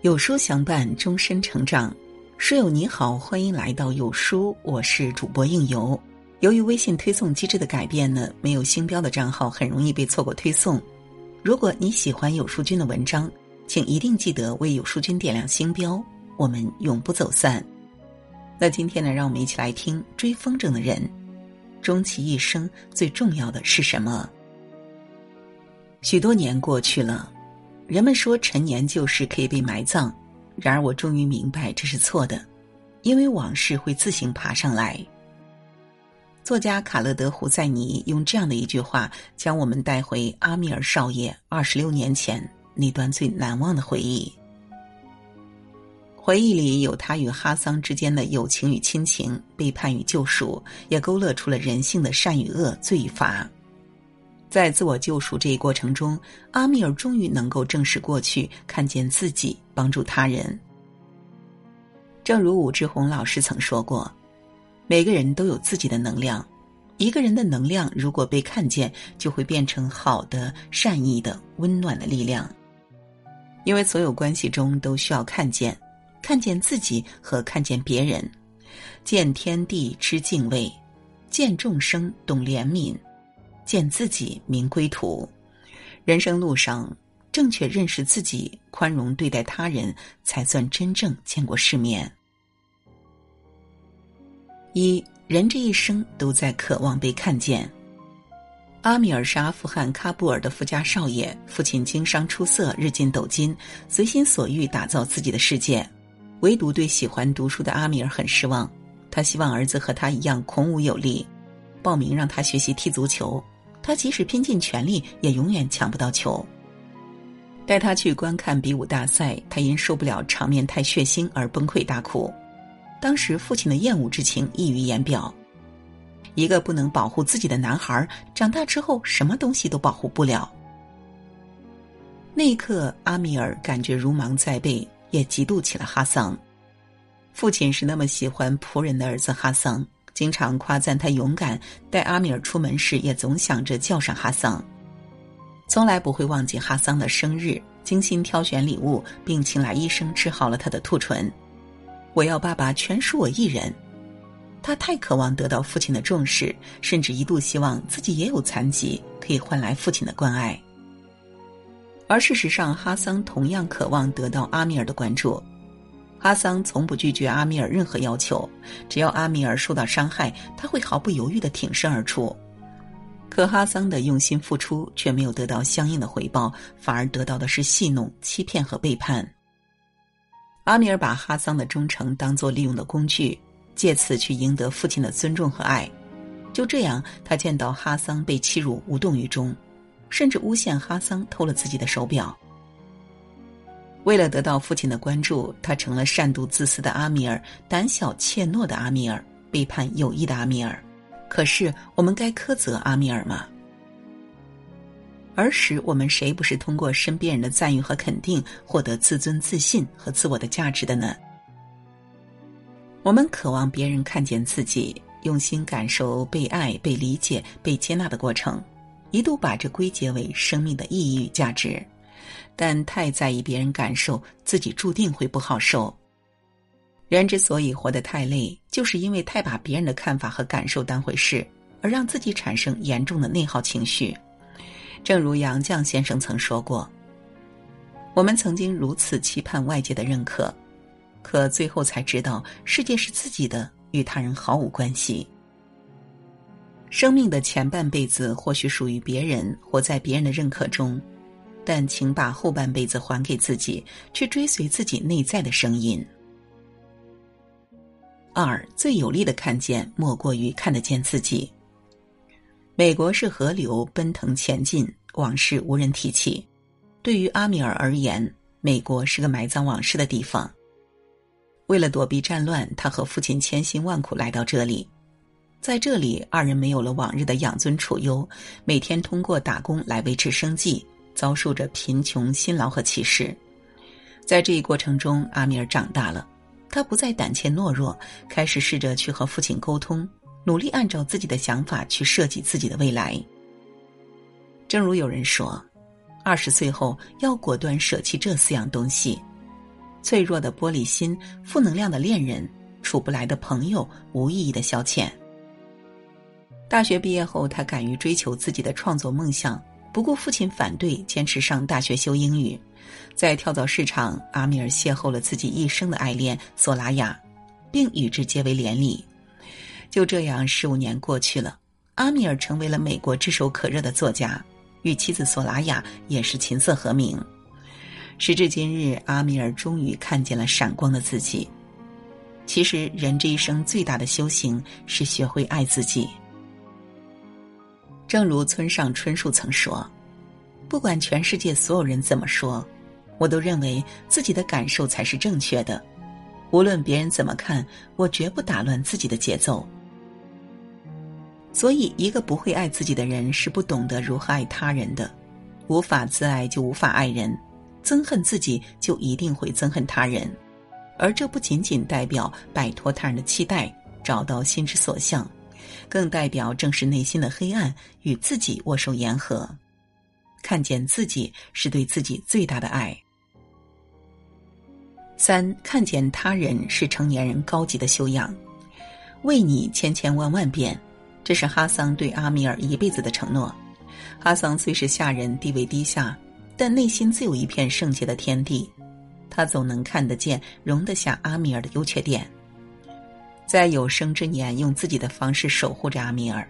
有书相伴，终身成长。书友你好，欢迎来到有书，我是主播应由。由于微信推送机制的改变呢，没有星标的账号很容易被错过推送。如果你喜欢有书君的文章，请一定记得为有书君点亮星标，我们永不走散。那今天呢，让我们一起来听追风筝的人，终其一生最重要的是什么？许多年过去了。人们说陈年旧事可以被埋葬，然而我终于明白这是错的，因为往事会自行爬上来。作家卡勒德·胡塞尼用这样的一句话，将我们带回阿米尔少爷二十六年前那段最难忘的回忆。回忆里有他与哈桑之间的友情与亲情、背叛与救赎，也勾勒出了人性的善与恶、罪与罚。在自我救赎这一过程中，阿米尔终于能够正视过去，看见自己，帮助他人。正如武志红老师曾说过：“每个人都有自己的能量，一个人的能量如果被看见，就会变成好的、善意的、温暖的力量。因为所有关系中都需要看见，看见自己和看见别人，见天地知敬畏，见众生懂怜悯。”见自己明归途，人生路上正确认识自己，宽容对待他人，才算真正见过世面。一人这一生都在渴望被看见。阿米尔是阿富汗喀布尔的富家少爷，父亲经商出色，日进斗金，随心所欲打造自己的世界，唯独对喜欢读书的阿米尔很失望。他希望儿子和他一样孔武有力，报名让他学习踢足球。他即使拼尽全力，也永远抢不到球。带他去观看比武大赛，他因受不了场面太血腥而崩溃大哭。当时父亲的厌恶之情溢于言表。一个不能保护自己的男孩，长大之后什么东西都保护不了。那一刻，阿米尔感觉如芒在背，也嫉妒起了哈桑。父亲是那么喜欢仆人的儿子哈桑。经常夸赞他勇敢，带阿米尔出门时也总想着叫上哈桑，从来不会忘记哈桑的生日，精心挑选礼物，并请来医生治好了他的兔唇。我要爸爸全属我一人。他太渴望得到父亲的重视，甚至一度希望自己也有残疾，可以换来父亲的关爱。而事实上，哈桑同样渴望得到阿米尔的关注。哈桑从不拒绝阿米尔任何要求，只要阿米尔受到伤害，他会毫不犹豫的挺身而出。可哈桑的用心付出却没有得到相应的回报，反而得到的是戏弄、欺骗和背叛。阿米尔把哈桑的忠诚当作利用的工具，借此去赢得父亲的尊重和爱。就这样，他见到哈桑被欺辱，无动于衷，甚至诬陷哈桑偷了自己的手表。为了得到父亲的关注，他成了善妒自私的阿米尔，胆小怯懦的阿米尔，背叛友谊的阿米尔。可是，我们该苛责阿米尔吗？儿时，我们谁不是通过身边人的赞誉和肯定，获得自尊、自信和自我的价值的呢？我们渴望别人看见自己，用心感受被爱、被理解、被接纳的过程，一度把这归结为生命的意义与价值。但太在意别人感受，自己注定会不好受。人之所以活得太累，就是因为太把别人的看法和感受当回事，而让自己产生严重的内耗情绪。正如杨绛先生曾说过：“我们曾经如此期盼外界的认可，可最后才知道，世界是自己的，与他人毫无关系。生命的前半辈子或许属于别人，活在别人的认可中。”但请把后半辈子还给自己，去追随自己内在的声音。二最有力的看见，莫过于看得见自己。美国是河流奔腾前进，往事无人提起。对于阿米尔而言，美国是个埋葬往事的地方。为了躲避战乱，他和父亲千辛万苦来到这里，在这里，二人没有了往日的养尊处优，每天通过打工来维持生计。遭受着贫穷、辛劳和歧视，在这一过程中，阿米尔长大了。他不再胆怯懦弱，开始试着去和父亲沟通，努力按照自己的想法去设计自己的未来。正如有人说，二十岁后要果断舍弃这四样东西：脆弱的玻璃心、负能量的恋人、处不来的朋友、无意义的消遣。大学毕业后，他敢于追求自己的创作梦想，不顾父亲反对，坚持上大学修英语。在跳蚤市场，阿米尔邂逅了自己一生的爱恋索拉雅，并与之结为连理。就这样，十五年过去了，阿米尔成为了美国炙手可热的作家。与妻子索拉雅也是琴瑟和鸣。时至今日，阿米尔终于看见了闪光的自己。其实，人这一生最大的修行是学会爱自己。正如村上春树曾说：“不管全世界所有人怎么说，我都认为自己的感受才是正确的。无论别人怎么看，我绝不打乱自己的节奏。”所以，一个不会爱自己的人是不懂得如何爱他人的。无法自爱就无法爱人，憎恨自己就一定会憎恨他人。而这不仅仅代表摆脱他人的期待，找到心之所向，更代表正视内心的黑暗，与自己握手言和。看见自己是对自己最大的爱。三，看见他人是成年人高级的修养。为你千千万万遍。这是哈桑对阿米尔一辈子的承诺。哈桑虽是下人，地位低下，但内心自有一片圣洁的天地。他总能看得见、容得下阿米尔的优缺点，在有生之年用自己的方式守护着阿米尔。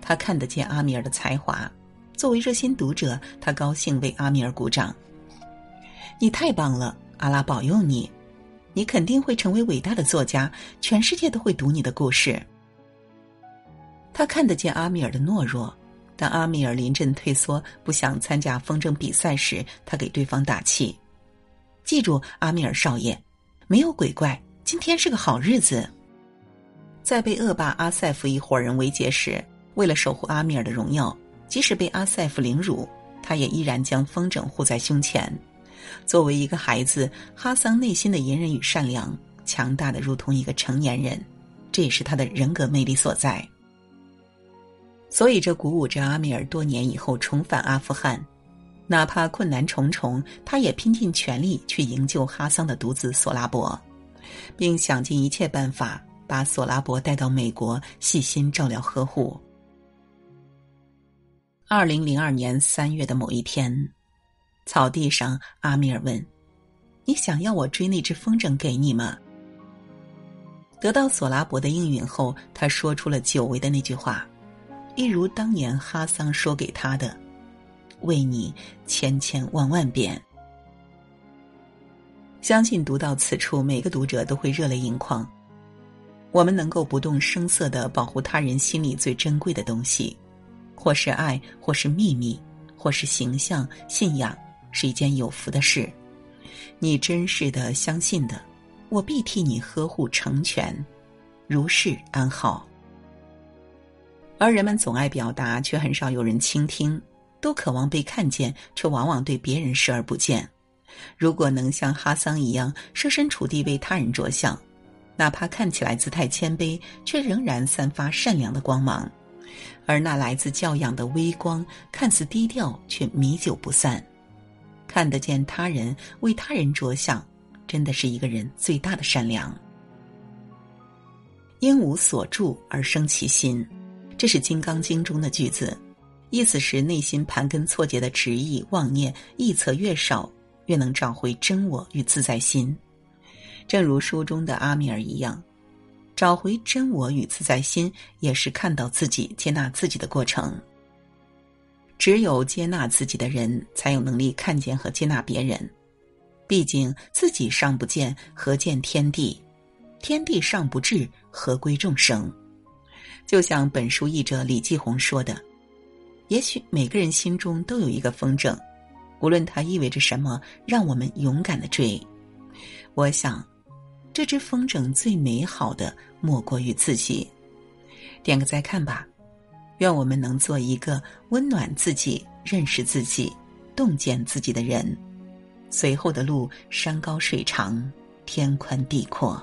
他看得见阿米尔的才华，作为热心读者，他高兴为阿米尔鼓掌。你太棒了，阿拉保佑你，你肯定会成为伟大的作家，全世界都会读你的故事。他看得见阿米尔的懦弱，当阿米尔临阵退缩、不想参加风筝比赛时，他给对方打气：“记住，阿米尔少爷，没有鬼怪，今天是个好日子。”在被恶霸阿塞夫一伙人围劫时，为了守护阿米尔的荣耀，即使被阿塞夫凌辱，他也依然将风筝护在胸前。作为一个孩子，哈桑内心的隐忍与善良，强大的如同一个成年人，这也是他的人格魅力所在。所以，这鼓舞着阿米尔多年以后重返阿富汗，哪怕困难重重，他也拼尽全力去营救哈桑的独子索拉伯，并想尽一切办法把索拉伯带到美国，细心照料呵护。二零零二年三月的某一天，草地上，阿米尔问：“你想要我追那只风筝给你吗？”得到索拉伯的应允后，他说出了久违的那句话。一如当年哈桑说给他的：“为你千千万万遍。”相信读到此处，每个读者都会热泪盈眶。我们能够不动声色的保护他人心里最珍贵的东西，或是爱，或是秘密，或是形象、信仰，是一件有福的事。你真实的相信的，我必替你呵护成全，如是安好。而人们总爱表达，却很少有人倾听；都渴望被看见，却往往对别人视而不见。如果能像哈桑一样设身处地为他人着想，哪怕看起来姿态谦卑，却仍然散发善良的光芒。而那来自教养的微光，看似低调，却弥久不散。看得见他人，为他人着想，真的是一个人最大的善良。因无所住而生其心。这是《金刚经》中的句子，意思是内心盘根错节的执意妄念臆测越少，越能找回真我与自在心。正如书中的阿米尔一样，找回真我与自在心，也是看到自己、接纳自己的过程。只有接纳自己的人，才有能力看见和接纳别人。毕竟自己尚不见，何见天地？天地尚不至，何归众生？就像本书译者李继红说的：“也许每个人心中都有一个风筝，无论它意味着什么，让我们勇敢的追。我想，这只风筝最美好的莫过于自己。点个再看吧，愿我们能做一个温暖自己、认识自己、洞见自己的人。随后的路，山高水长，天宽地阔。”